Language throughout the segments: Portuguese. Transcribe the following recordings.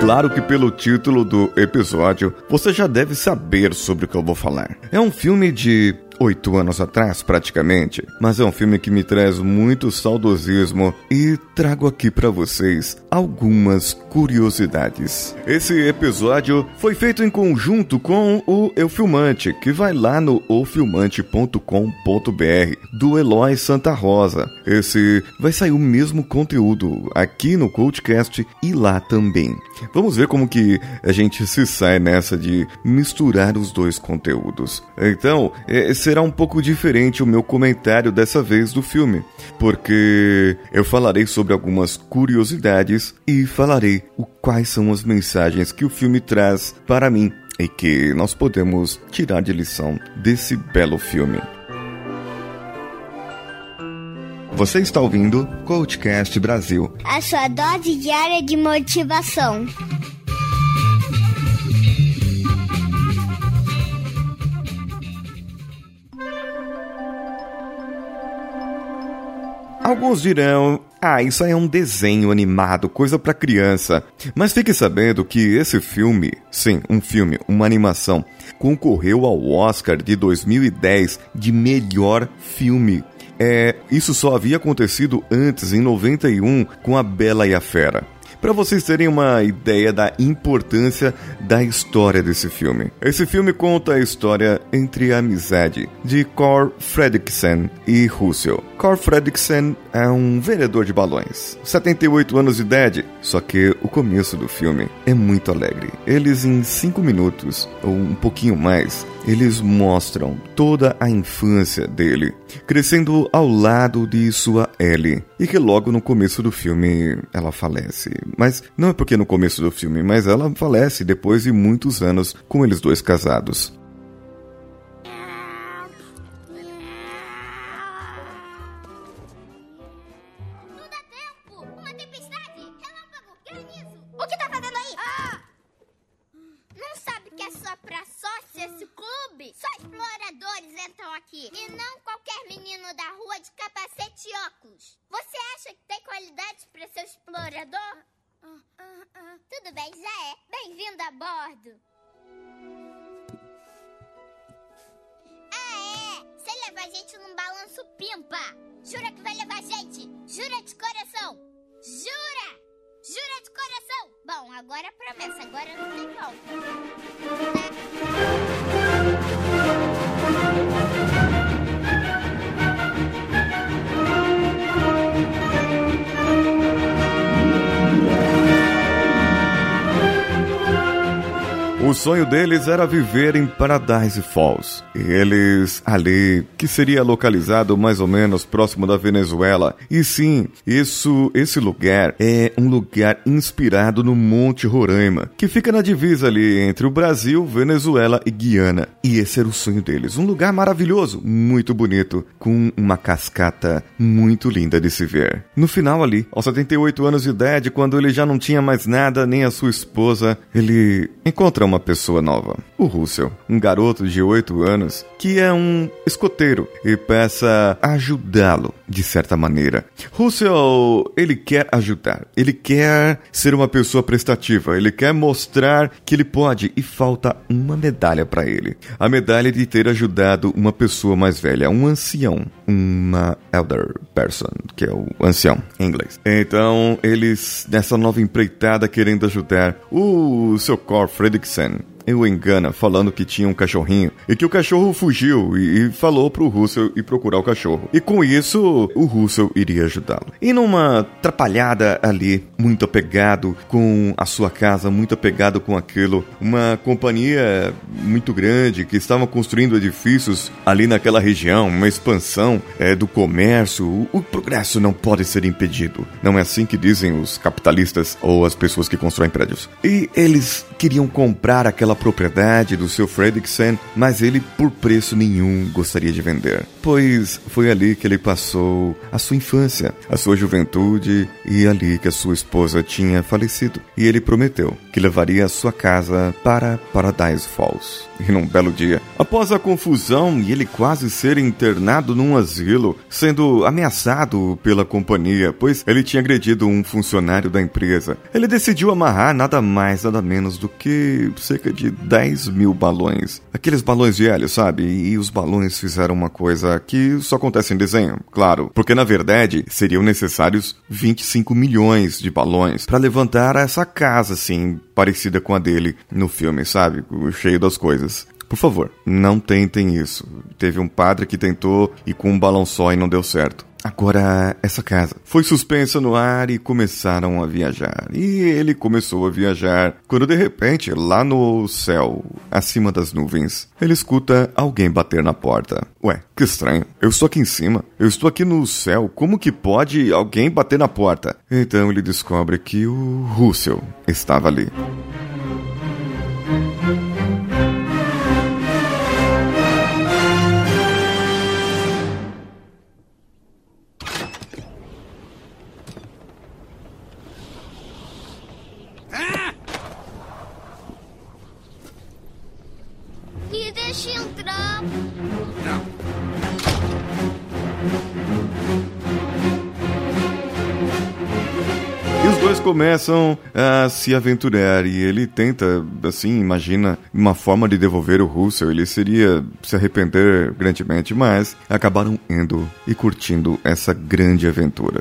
Claro que pelo título do episódio você já deve saber sobre o que eu vou falar. É um filme de oito anos atrás, praticamente, mas é um filme que me traz muito saudosismo e trago aqui para vocês algumas curiosidades. Esse episódio foi feito em conjunto com o Eu Filmante, que vai lá no ofilmante.com.br do Eloy Santa Rosa. Esse vai sair o mesmo conteúdo aqui no Coachcast e lá também. Vamos ver como que a gente se sai nessa de misturar os dois conteúdos. Então, esse será um pouco diferente o meu comentário dessa vez do filme, porque eu falarei sobre algumas curiosidades e falarei o quais são as mensagens que o filme traz para mim e que nós podemos tirar de lição desse belo filme. Você está ouvindo Coachcast Brasil. A sua dose diária de motivação. Alguns dirão: ah, isso aí é um desenho animado, coisa para criança. Mas fique sabendo que esse filme, sim, um filme, uma animação, concorreu ao Oscar de 2010 de melhor filme. É, isso só havia acontecido antes, em 91, com A Bela e a Fera para vocês terem uma ideia da importância da história desse filme. Esse filme conta a história entre a amizade de Cor Fredricksen e Russell. Cor Fredricksen é um vendedor de balões, 78 anos de idade, só que o começo do filme é muito alegre. Eles em 5 minutos, ou um pouquinho mais, eles mostram toda a infância dele, crescendo ao lado de sua Ellie, e que logo no começo do filme ela falece. Mas não é porque no começo do filme, mas ela falece depois de muitos anos com eles dois casados. É, bem-vindo a bordo! Ah, é! Você leva a gente num balanço pimpa! Jura que vai levar a gente! Jura de coração! Jura! Jura de coração! Bom, agora é promessa, agora não tem volta. O sonho deles era viver em Paradise Falls. E eles ali, que seria localizado mais ou menos próximo da Venezuela. E sim, isso, esse lugar é um lugar inspirado no Monte Roraima, que fica na divisa ali entre o Brasil, Venezuela e Guiana. E esse era o sonho deles, um lugar maravilhoso, muito bonito, com uma cascata muito linda de se ver. No final ali, aos 78 anos de idade, quando ele já não tinha mais nada, nem a sua esposa, ele encontra uma uma pessoa nova, o Russell, um garoto de 8 anos que é um escoteiro e peça ajudá-lo de certa maneira. Russell, ele quer ajudar, ele quer ser uma pessoa prestativa, ele quer mostrar que ele pode e falta uma medalha para ele. A medalha de ter ajudado uma pessoa mais velha, um ancião, uma elder person, que é o ancião em inglês. Então, eles nessa nova empreitada querendo ajudar o seu Cor Fredrickson o engana falando que tinha um cachorrinho e que o cachorro fugiu e, e falou pro Russell ir procurar o cachorro. E com isso, o Russell iria ajudá-lo. E numa atrapalhada ali, muito apegado com a sua casa, muito apegado com aquilo, uma companhia muito grande que estava construindo edifícios ali naquela região, uma expansão é, do comércio, o, o progresso não pode ser impedido. Não é assim que dizem os capitalistas ou as pessoas que constroem prédios. E eles queriam comprar aquela propriedade do seu Fredricksen, mas ele por preço nenhum gostaria de vender, pois foi ali que ele passou a sua infância, a sua juventude e ali que a sua esposa tinha falecido. E ele prometeu que levaria a sua casa para Paradise Falls. E num belo dia, após a confusão e ele quase ser internado num asilo, sendo ameaçado pela companhia, pois ele tinha agredido um funcionário da empresa, ele decidiu amarrar nada mais, nada menos do que cerca de 10 mil balões. Aqueles balões hélio, sabe? E os balões fizeram uma coisa que só acontece em desenho, claro, porque na verdade seriam necessários 25 milhões de balões para levantar essa casa, assim, parecida com a dele no filme, sabe? Cheio das coisas. Por favor, não tentem isso. Teve um padre que tentou e com um balão só e não deu certo. Agora, essa casa foi suspensa no ar e começaram a viajar. E ele começou a viajar quando de repente, lá no céu, acima das nuvens, ele escuta alguém bater na porta. Ué, que estranho. Eu estou aqui em cima. Eu estou aqui no céu. Como que pode alguém bater na porta? Então ele descobre que o Russell estava ali. Começam a se aventurar e ele tenta, assim, imagina uma forma de devolver o Russell. Ele seria se arrepender grandemente, mas acabaram indo e curtindo essa grande aventura.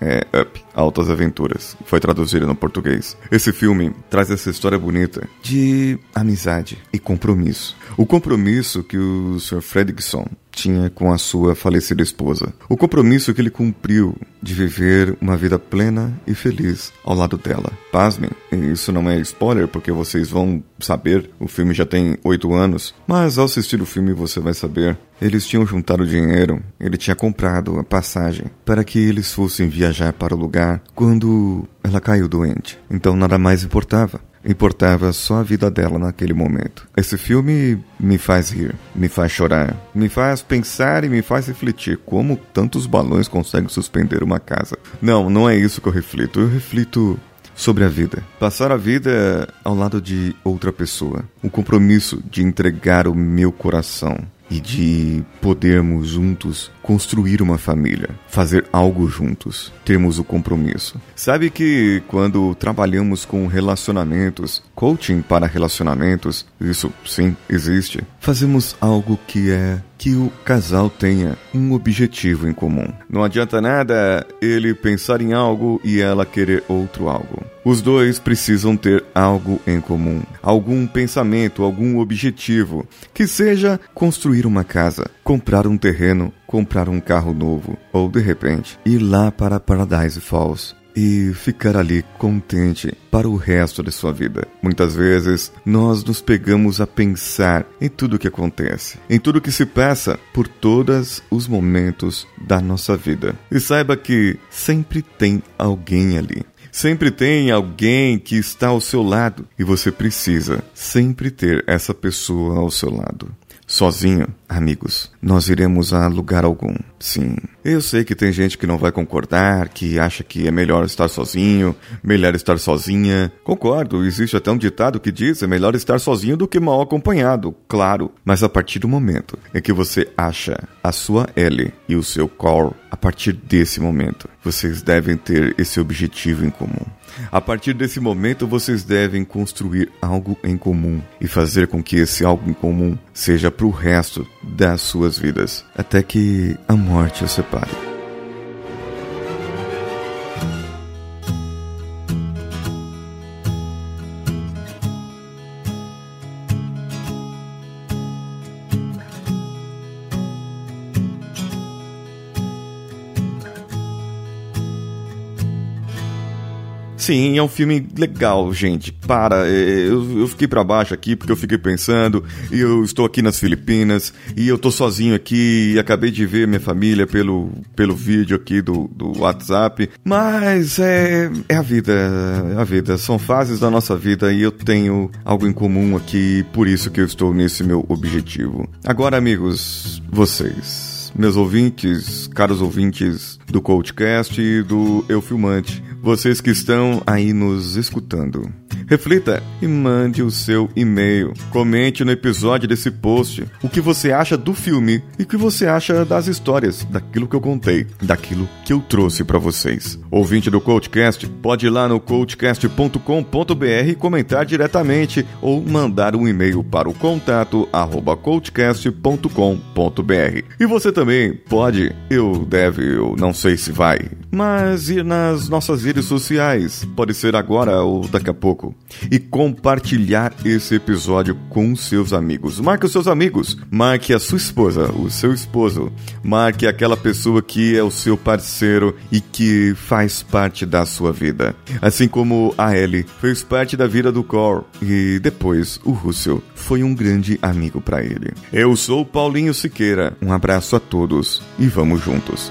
É Up, Altas Aventuras. Foi traduzido no português. Esse filme traz essa história bonita de amizade e compromisso. O compromisso que o Sr. Fredrickson tinha com a sua falecida esposa. O compromisso que ele cumpriu de viver uma vida plena e feliz ao lado dela. Pasmem, isso não é spoiler porque vocês vão saber, o filme já tem oito anos, mas ao assistir o filme você vai saber. Eles tinham juntado dinheiro, ele tinha comprado a passagem para que eles fossem viajar para o lugar quando ela caiu doente. Então nada mais importava. Importava só a vida dela naquele momento. Esse filme me faz rir, me faz chorar, me faz pensar e me faz refletir como tantos balões conseguem suspender uma casa. Não, não é isso que eu reflito. Eu reflito sobre a vida. Passar a vida ao lado de outra pessoa. O compromisso de entregar o meu coração e de podermos juntos construir uma família, fazer algo juntos, termos o compromisso. Sabe que quando trabalhamos com relacionamentos, coaching para relacionamentos, isso sim existe, fazemos algo que é que o casal tenha um objetivo em comum. Não adianta nada ele pensar em algo e ela querer outro algo. Os dois precisam ter algo em comum, algum pensamento, algum objetivo, que seja construir uma casa, comprar um terreno, comprar um carro novo, ou de repente ir lá para Paradise Falls e ficar ali contente para o resto de sua vida. Muitas vezes nós nos pegamos a pensar em tudo o que acontece, em tudo que se passa por todos os momentos da nossa vida. E saiba que sempre tem alguém ali. Sempre tem alguém que está ao seu lado e você precisa sempre ter essa pessoa ao seu lado. Sozinho, amigos, nós iremos a lugar algum. Sim. Eu sei que tem gente que não vai concordar, que acha que é melhor estar sozinho, melhor estar sozinha. Concordo, existe até um ditado que diz é melhor estar sozinho do que mal acompanhado, claro. Mas a partir do momento em que você acha a sua L e o seu core, a partir desse momento, vocês devem ter esse objetivo em comum. A partir desse momento, vocês devem construir algo em comum e fazer com que esse algo em comum seja para o resto das suas vidas, até que a morte os separe. Sim, é um filme legal, gente. Para, é, eu, eu fiquei para baixo aqui porque eu fiquei pensando, e eu estou aqui nas Filipinas, e eu tô sozinho aqui, e acabei de ver minha família pelo, pelo vídeo aqui do, do WhatsApp. Mas é, é a vida, é a vida. São fases da nossa vida e eu tenho algo em comum aqui, por isso que eu estou nesse meu objetivo. Agora, amigos, vocês meus ouvintes, caros ouvintes do Coachcast e do Eu Filmante vocês que estão aí nos escutando. Reflita e mande o seu e-mail. Comente no episódio desse post o que você acha do filme e o que você acha das histórias, daquilo que eu contei, daquilo que eu trouxe para vocês. Ouvinte do Coachcast, pode ir lá no coachcast.com.br e comentar diretamente ou mandar um e-mail para o contato arroba coachcast.com.br. E você também pode, eu deve, eu não sei se vai, mas ir nas nossas redes sociais, pode ser agora ou daqui a pouco, e compartilhar esse episódio com seus amigos. Marque os seus amigos, marque a sua esposa, o seu esposo, marque aquela pessoa que é o seu parceiro e que faz parte da sua vida. Assim como a Ellie fez parte da vida do Cor e depois o Russell foi um grande amigo para ele. Eu sou Paulinho Siqueira, um abraço a todos e vamos juntos.